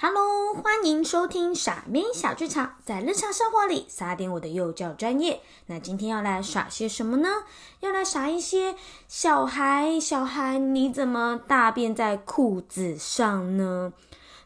Hello，欢迎收听傻咪小剧场，在日常生活里撒点我的幼教专业。那今天要来耍些什么呢？要来耍一些小孩，小孩你怎么大便在裤子上呢？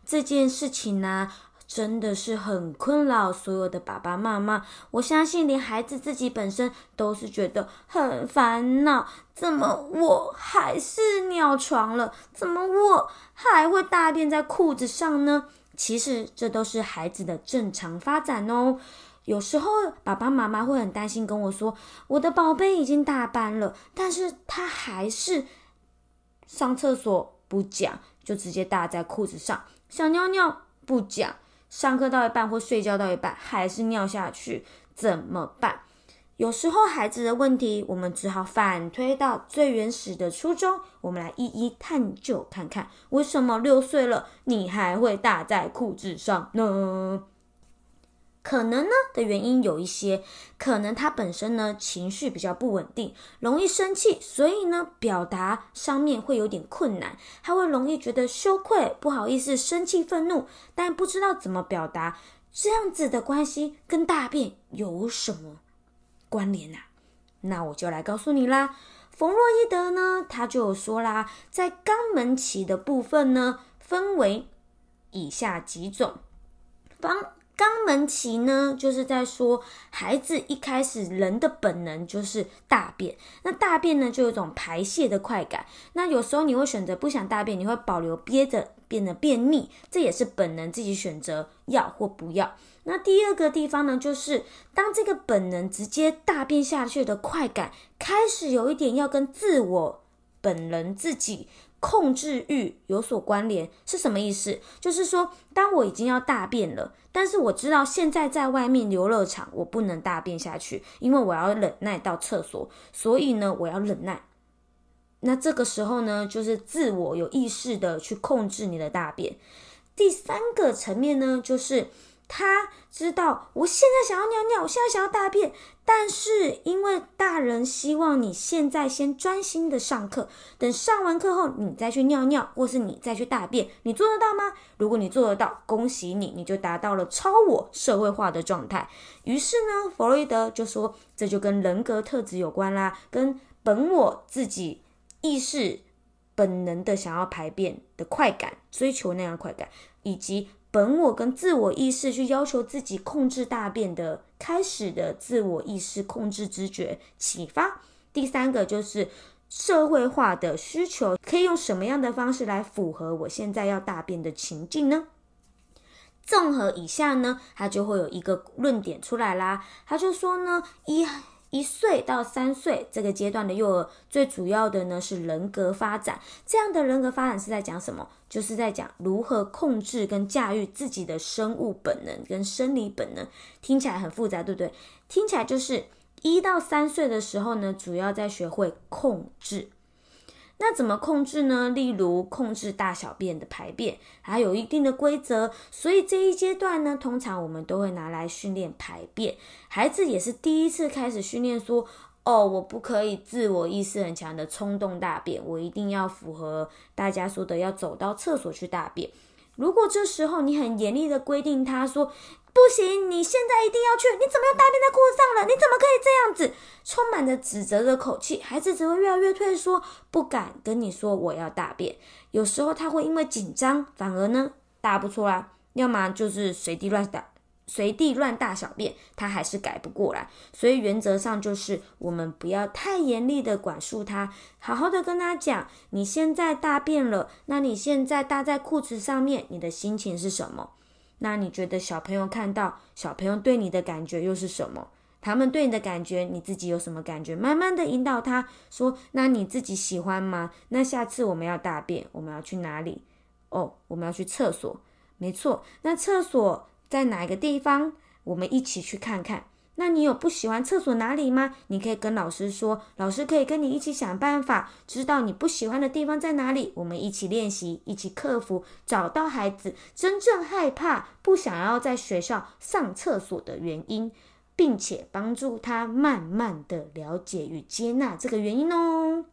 这件事情呢？真的是很困扰所有的爸爸妈妈，我相信连孩子自己本身都是觉得很烦恼。怎么我还是尿床了？怎么我还会大便在裤子上呢？其实这都是孩子的正常发展哦。有时候爸爸妈妈会很担心，跟我说：“我的宝贝已经大班了，但是他还是上厕所不讲，就直接大在裤子上，想尿尿不讲。”上课到一半或睡觉到一半还是尿下去怎么办？有时候孩子的问题，我们只好反推到最原始的初衷，我们来一一探究看看，为什么六岁了你还会大在裤子上呢？可能呢的原因有一些，可能他本身呢情绪比较不稳定，容易生气，所以呢表达上面会有点困难，他会容易觉得羞愧、不好意思、生气、愤怒，但不知道怎么表达。这样子的关系跟大便有什么关联啊？那我就来告诉你啦。冯洛伊德呢，他就说啦，在肛门期的部分呢，分为以下几种。门期呢，就是在说孩子一开始人的本能就是大便，那大便呢就有一种排泄的快感。那有时候你会选择不想大便，你会保留憋着，变得便秘，这也是本能自己选择要或不要。那第二个地方呢，就是当这个本能直接大便下去的快感开始有一点要跟自我本人自己。控制欲有所关联是什么意思？就是说，当我已经要大便了，但是我知道现在在外面游乐场我不能大便下去，因为我要忍耐到厕所，所以呢，我要忍耐。那这个时候呢，就是自我有意识的去控制你的大便。第三个层面呢，就是。他知道我现在想要尿尿，我现在想要大便，但是因为大人希望你现在先专心的上课，等上完课后你再去尿尿，或是你再去大便，你做得到吗？如果你做得到，恭喜你，你就达到了超我社会化的状态。于是呢，弗洛伊德就说，这就跟人格特质有关啦，跟本我自己意识本能的想要排便的快感，追求那样快感，以及。本我跟自我意识去要求自己控制大便的开始的自我意识控制知觉启发。第三个就是社会化的需求，可以用什么样的方式来符合我现在要大便的情境呢？综合以下呢，它就会有一个论点出来啦。他就说呢，一。一岁到三岁这个阶段的幼儿，最主要的呢是人格发展。这样的人格发展是在讲什么？就是在讲如何控制跟驾驭自己的生物本能跟生理本能。听起来很复杂，对不对？听起来就是一到三岁的时候呢，主要在学会控制。那怎么控制呢？例如控制大小便的排便，还有一定的规则。所以这一阶段呢，通常我们都会拿来训练排便。孩子也是第一次开始训练，说：“哦，我不可以自我意识很强的冲动大便，我一定要符合大家说的，要走到厕所去大便。”如果这时候你很严厉的规定他说。不行，你现在一定要去！你怎么又大便在裤子上了？你怎么这样子？充满着指责的口气，孩子只会越来越退缩，不敢跟你说我要大便。有时候他会因为紧张，反而呢大不出来，要么就是随地乱大，随地乱大小便，他还是改不过来。所以原则上就是我们不要太严厉的管束他，好好的跟他讲，你现在大便了，那你现在搭在裤子上面，你的心情是什么？那你觉得小朋友看到小朋友对你的感觉又是什么？他们对你的感觉，你自己有什么感觉？慢慢的引导他说：“那你自己喜欢吗？那下次我们要大便，我们要去哪里？哦，我们要去厕所。没错，那厕所在哪一个地方？我们一起去看看。”那你有不喜欢厕所哪里吗？你可以跟老师说，老师可以跟你一起想办法，知道你不喜欢的地方在哪里。我们一起练习，一起克服，找到孩子真正害怕、不想要在学校上厕所的原因，并且帮助他慢慢的了解与接纳这个原因哦。